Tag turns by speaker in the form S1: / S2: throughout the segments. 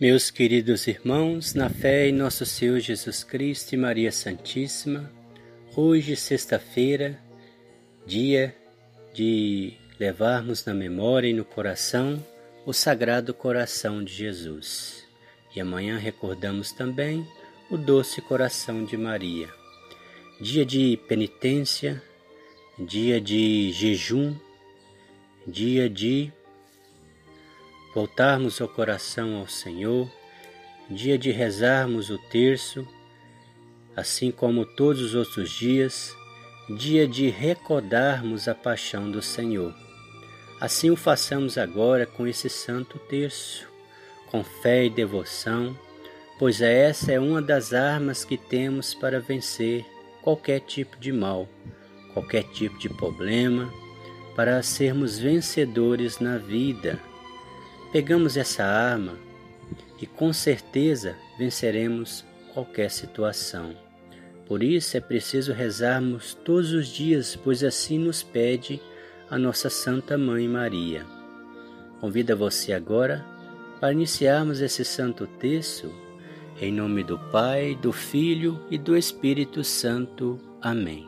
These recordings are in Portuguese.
S1: Meus queridos irmãos, na fé em nosso Senhor Jesus Cristo e Maria Santíssima, hoje, sexta-feira, dia de levarmos na memória e no coração o Sagrado Coração de Jesus. E amanhã recordamos também o Doce Coração de Maria. Dia de penitência, dia de jejum, dia de voltarmos o coração ao Senhor, dia de rezarmos o terço, assim como todos os outros dias, dia de recordarmos a paixão do Senhor. Assim o façamos agora com esse santo terço, com fé e devoção, pois essa é uma das armas que temos para vencer qualquer tipo de mal, qualquer tipo de problema, para sermos vencedores na vida Pegamos essa arma e com certeza venceremos qualquer situação. Por isso é preciso rezarmos todos os dias, pois assim nos pede a nossa Santa Mãe Maria. Convido você agora para iniciarmos esse santo texto em nome do Pai, do Filho e do Espírito Santo. Amém.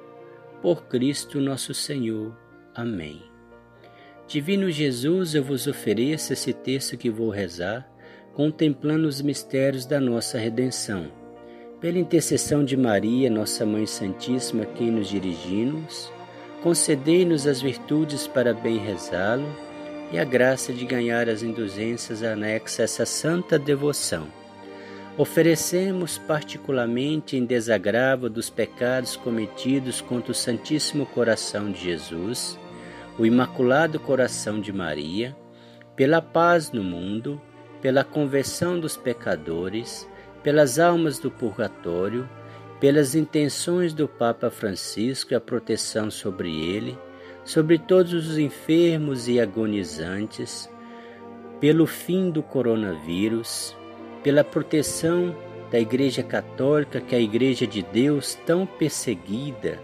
S1: por Cristo nosso Senhor. Amém. Divino Jesus, eu vos ofereço esse texto que vou rezar, contemplando os mistérios da nossa redenção. Pela intercessão de Maria, nossa Mãe Santíssima, quem nos dirigimos, concedei-nos as virtudes para bem rezá-lo e a graça de ganhar as indulgências anexas a essa santa devoção Oferecemos particularmente em desagravo dos pecados cometidos contra o Santíssimo Coração de Jesus, o Imaculado Coração de Maria, pela paz no mundo, pela conversão dos pecadores, pelas almas do purgatório, pelas intenções do Papa Francisco e a proteção sobre ele, sobre todos os enfermos e agonizantes, pelo fim do coronavírus, pela proteção da Igreja Católica, que é a Igreja de Deus, tão perseguida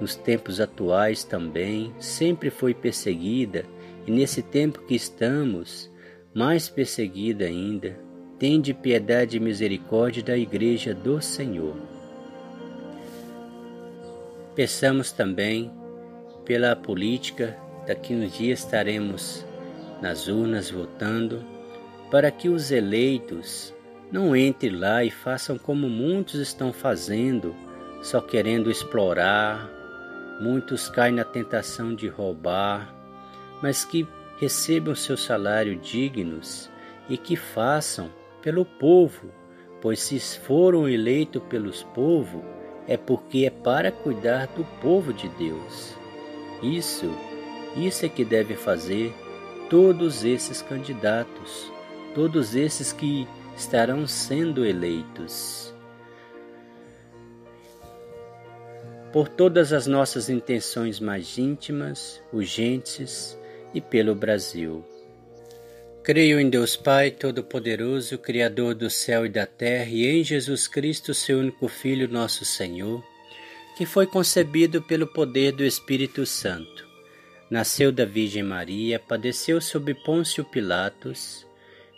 S1: nos tempos atuais também, sempre foi perseguida e nesse tempo que estamos, mais perseguida ainda. Tende piedade e misericórdia da Igreja do Senhor. Peçamos também pela política, daqui uns dias estaremos nas urnas votando para que os eleitos não entrem lá e façam como muitos estão fazendo, só querendo explorar. Muitos caem na tentação de roubar, mas que recebam seu salário dignos e que façam pelo povo, pois se foram eleitos pelos povos, é porque é para cuidar do povo de Deus. Isso, isso é que deve fazer todos esses candidatos todos esses que estarão sendo eleitos. Por todas as nossas intenções mais íntimas, urgentes e pelo Brasil. Creio em Deus Pai Todo-Poderoso, Criador do céu e da terra, e em Jesus Cristo, seu único Filho, nosso Senhor, que foi concebido pelo poder do Espírito Santo. Nasceu da Virgem Maria, padeceu sob Pôncio Pilatos,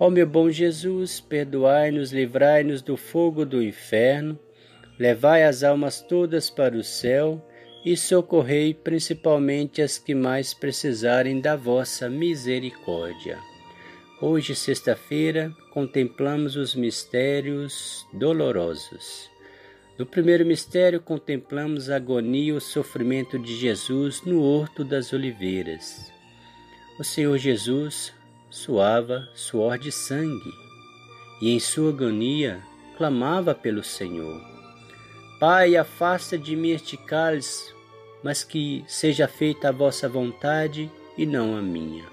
S1: Ó meu bom Jesus, perdoai-nos, livrai-nos do fogo do inferno, levai as almas todas para o céu e socorrei principalmente as que mais precisarem da vossa misericórdia. Hoje, sexta-feira, contemplamos os mistérios dolorosos. No primeiro mistério, contemplamos a agonia e o sofrimento de Jesus no Horto das Oliveiras. O Senhor Jesus suava suor de sangue e, em sua agonia, clamava pelo Senhor: Pai, afasta de mim este cálice, mas que seja feita a vossa vontade e não a minha.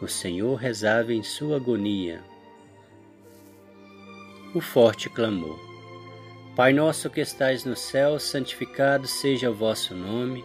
S1: O Senhor rezava em sua agonia. O forte clamou. Pai nosso que estais no céu, santificado seja o vosso nome.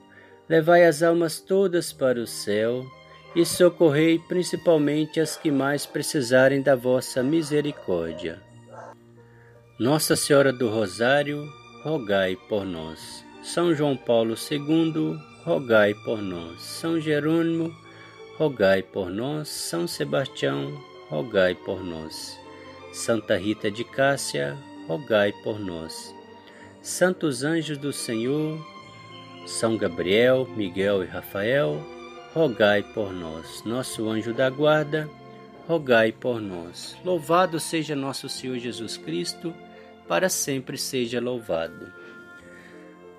S1: levai as almas todas para o céu e socorrei principalmente as que mais precisarem da vossa misericórdia. Nossa Senhora do Rosário, rogai por nós. São João Paulo II, rogai por nós. São Jerônimo, rogai por nós. São Sebastião, rogai por nós. Santa Rita de Cássia, rogai por nós. Santos anjos do Senhor, São Gabriel, Miguel e Rafael, rogai por nós. Nosso anjo da guarda, rogai por nós. Louvado seja nosso Senhor Jesus Cristo para sempre seja louvado.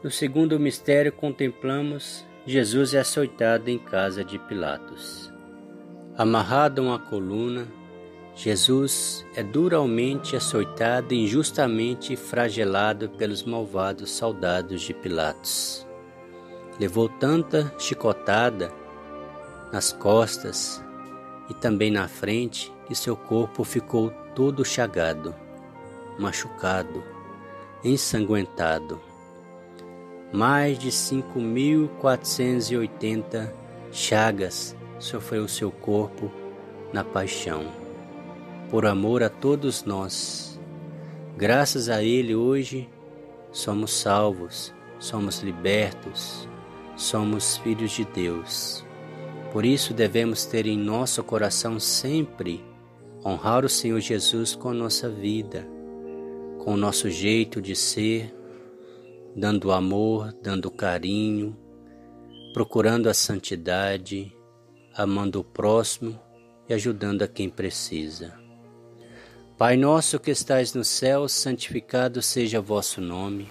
S1: No segundo mistério, contemplamos Jesus é açoitado em casa de Pilatos. Amarrado a uma coluna, Jesus é duramente açoitado e injustamente fragelado pelos malvados soldados de Pilatos. Levou tanta chicotada nas costas e também na frente que seu corpo ficou todo chagado machucado, ensanguentado. Mais de 5.480 chagas sofreu seu corpo na paixão, por amor a todos nós. Graças a Ele, hoje somos salvos, somos libertos, somos filhos de Deus. Por isso devemos ter em nosso coração sempre honrar o Senhor Jesus com nossa vida com o nosso jeito de ser, dando amor, dando carinho, procurando a santidade, amando o próximo e ajudando a quem precisa. Pai nosso que estais no céu, santificado seja vosso nome.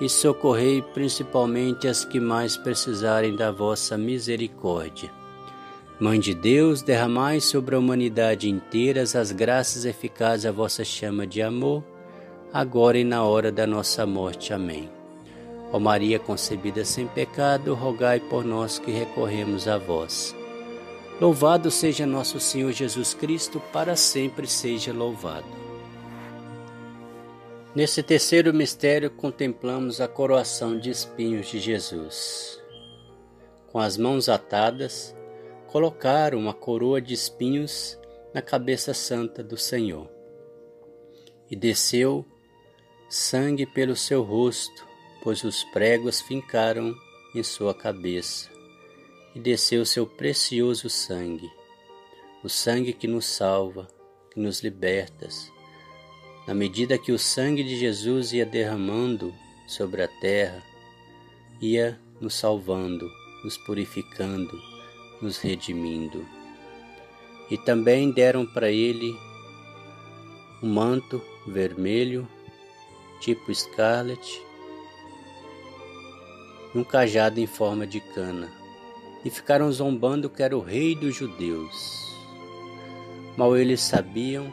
S1: e socorrei principalmente as que mais precisarem da vossa misericórdia. Mãe de Deus, derramai sobre a humanidade inteira as graças eficazes à vossa chama de amor, agora e na hora da nossa morte. Amém. Ó Maria concebida sem pecado, rogai por nós que recorremos a vós. Louvado seja nosso Senhor Jesus Cristo, para sempre seja louvado. Nesse terceiro mistério, contemplamos a coroação de espinhos de Jesus. Com as mãos atadas, colocaram uma coroa de espinhos na cabeça santa do Senhor. E desceu sangue pelo seu rosto, pois os pregos fincaram em sua cabeça. E desceu seu precioso sangue, o sangue que nos salva, que nos liberta na medida que o sangue de Jesus ia derramando sobre a terra, ia nos salvando, nos purificando, nos redimindo. E também deram para ele um manto vermelho, tipo escarlate, e um cajado em forma de cana, e ficaram zombando que era o rei dos judeus. Mal eles sabiam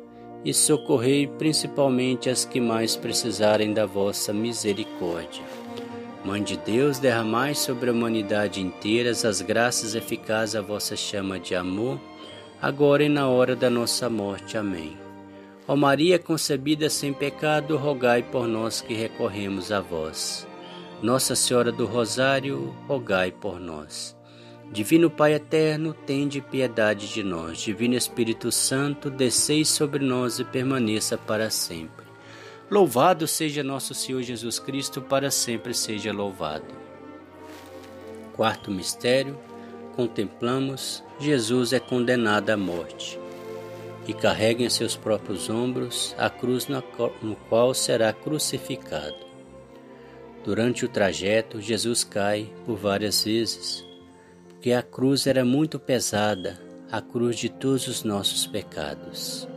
S1: e socorrei principalmente as que mais precisarem da vossa misericórdia. Mãe de Deus, derramai sobre a humanidade inteira as graças eficazes à vossa chama de amor, agora e na hora da nossa morte. Amém. Ó Maria concebida sem pecado, rogai por nós que recorremos a vós. Nossa Senhora do Rosário, rogai por nós. Divino Pai eterno, tende piedade de nós. Divino Espírito Santo, desceis sobre nós e permaneça para sempre. Louvado seja nosso Senhor Jesus Cristo, para sempre seja louvado. Quarto mistério, contemplamos Jesus é condenado à morte e carrega em seus próprios ombros a cruz no qual será crucificado. Durante o trajeto, Jesus cai por várias vezes, porque a cruz era muito pesada, a cruz de todos os nossos pecados,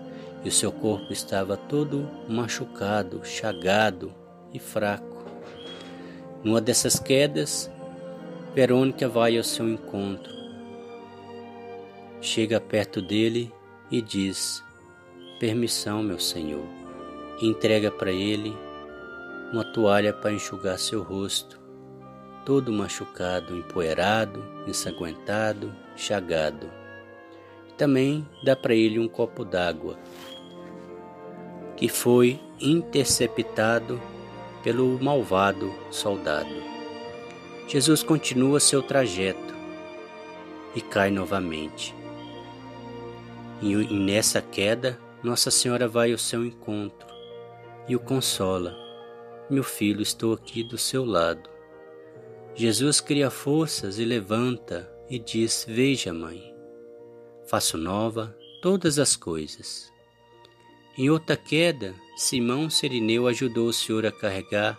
S1: e o seu corpo estava todo machucado, chagado e fraco. Numa dessas quedas, Verônica vai ao seu encontro, chega perto dele e diz: Permissão, meu senhor. E entrega para ele uma toalha para enxugar seu rosto, todo machucado, empoeirado, ensanguentado, chagado. Também dá para ele um copo d'água, que foi interceptado pelo malvado soldado. Jesus continua seu trajeto e cai novamente. E nessa queda, Nossa Senhora vai ao seu encontro e o consola. Meu filho, estou aqui do seu lado. Jesus cria forças e levanta e diz: Veja, mãe, faço nova todas as coisas. Em outra queda, Simão Serineu ajudou o Senhor a carregar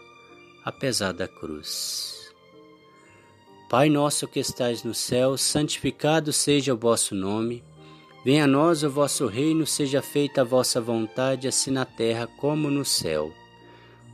S1: a pesada cruz. Pai nosso que estais no céu, santificado seja o vosso nome. Venha a nós o vosso reino, seja feita a vossa vontade, assim na terra como no céu.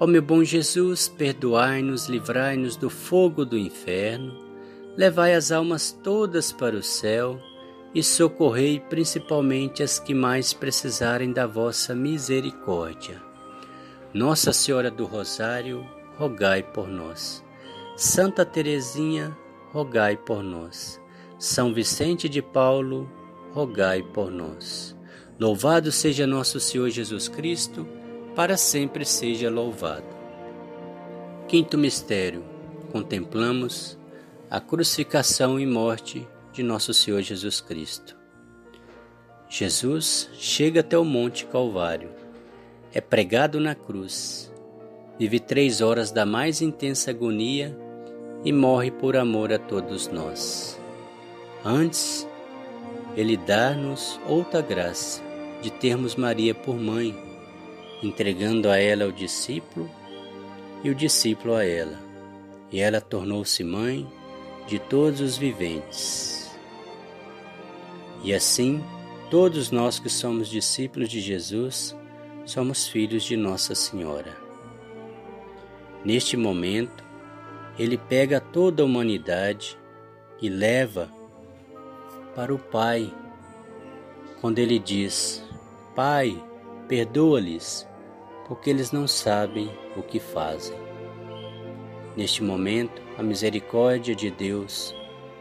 S1: Ó meu bom Jesus, perdoai-nos, livrai-nos do fogo do inferno, levai as almas todas para o céu e socorrei principalmente as que mais precisarem da vossa misericórdia. Nossa Senhora do Rosário, rogai por nós. Santa Teresinha, rogai por nós. São Vicente de Paulo, rogai por nós. Louvado seja nosso Senhor Jesus Cristo, para sempre seja louvado. Quinto mistério: contemplamos a crucificação e morte de nosso Senhor Jesus Cristo. Jesus chega até o Monte Calvário, é pregado na cruz, vive três horas da mais intensa agonia e morre por amor a todos nós. Antes, ele dá-nos outra graça de termos Maria por mãe entregando a ela o discípulo e o discípulo a ela. E ela tornou-se mãe de todos os viventes. E assim, todos nós que somos discípulos de Jesus, somos filhos de Nossa Senhora. Neste momento, ele pega toda a humanidade e leva para o Pai, quando ele diz: Pai, perdoa-lhes, porque eles não sabem o que fazem. Neste momento, a misericórdia de Deus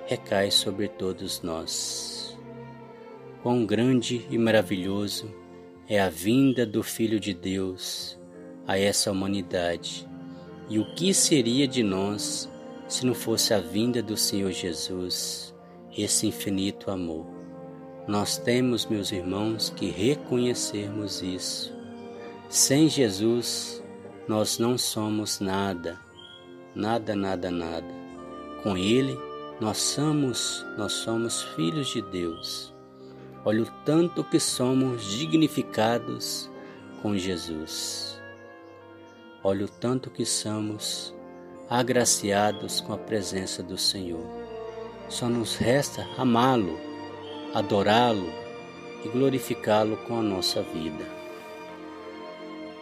S1: recai sobre todos nós. Quão grande e maravilhoso é a vinda do Filho de Deus a essa humanidade, e o que seria de nós se não fosse a vinda do Senhor Jesus, esse infinito amor? Nós temos, meus irmãos, que reconhecermos isso. Sem Jesus, nós não somos nada, nada, nada, nada. Com Ele, nós somos, nós somos filhos de Deus. Olha o tanto que somos dignificados com Jesus. Olha o tanto que somos agraciados com a presença do Senhor. Só nos resta amá-lo, adorá-lo e glorificá-lo com a nossa vida.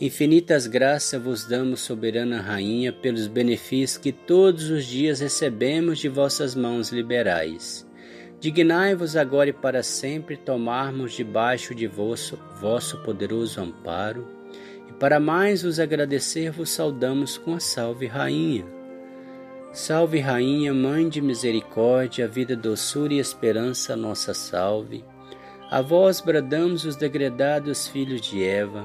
S1: Infinitas graças vos damos, soberana Rainha, pelos benefícios que todos os dias recebemos de vossas mãos liberais. Dignai-vos agora e para sempre tomarmos debaixo de vosso, vosso poderoso amparo, e para mais vos agradecer vos saudamos com a salve Rainha. Salve, Rainha, Mãe de Misericórdia, vida, doçura e esperança, nossa salve. A vós bradamos os degredados filhos de Eva,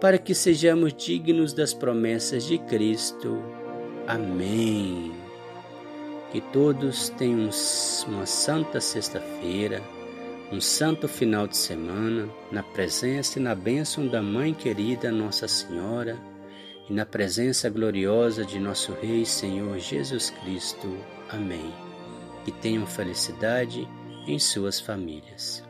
S1: para que sejamos dignos das promessas de Cristo. Amém. Que todos tenham uma santa sexta-feira, um santo final de semana, na presença e na bênção da Mãe querida Nossa Senhora e na presença gloriosa de nosso Rei Senhor Jesus Cristo. Amém. Que tenham felicidade em suas famílias.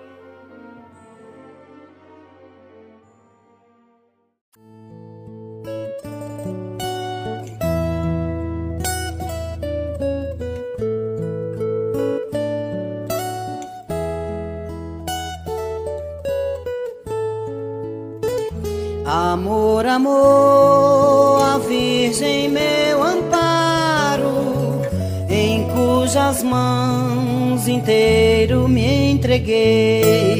S2: Amor, a Virgem meu amparo, em cujas mãos inteiro me entreguei.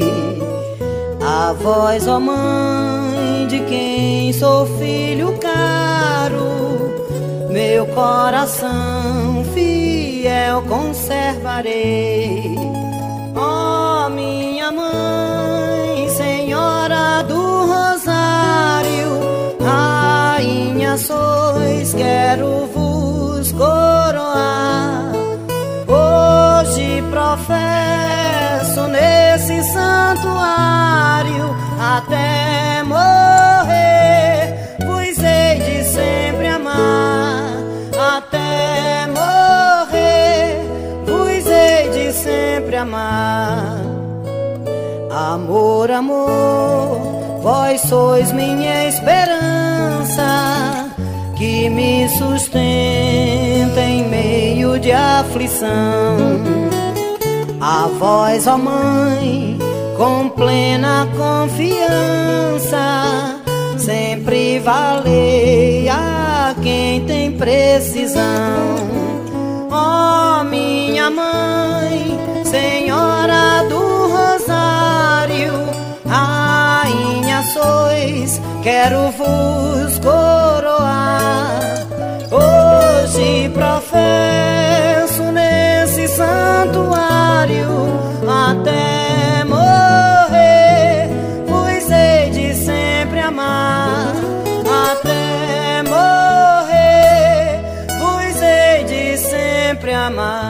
S2: A voz, ó Mãe, de quem sou filho caro, meu coração fiel conservarei. Quero vos coroar. Hoje professo nesse santuário até morrer, vos hei de sempre amar. Até morrer, vos hei de sempre amar. Amor, amor, vós sois minha esperança que me sustenta em meio de aflição. A voz, ó Mãe, com plena confiança, sempre valei a quem tem precisão. Ó minha Mãe, Senhora do Rosário, Rainha sois, quero vos coroar. Hoje professo nesse santuário até morrer, pois hei de sempre amar. Até morrer, pois hei de sempre amar.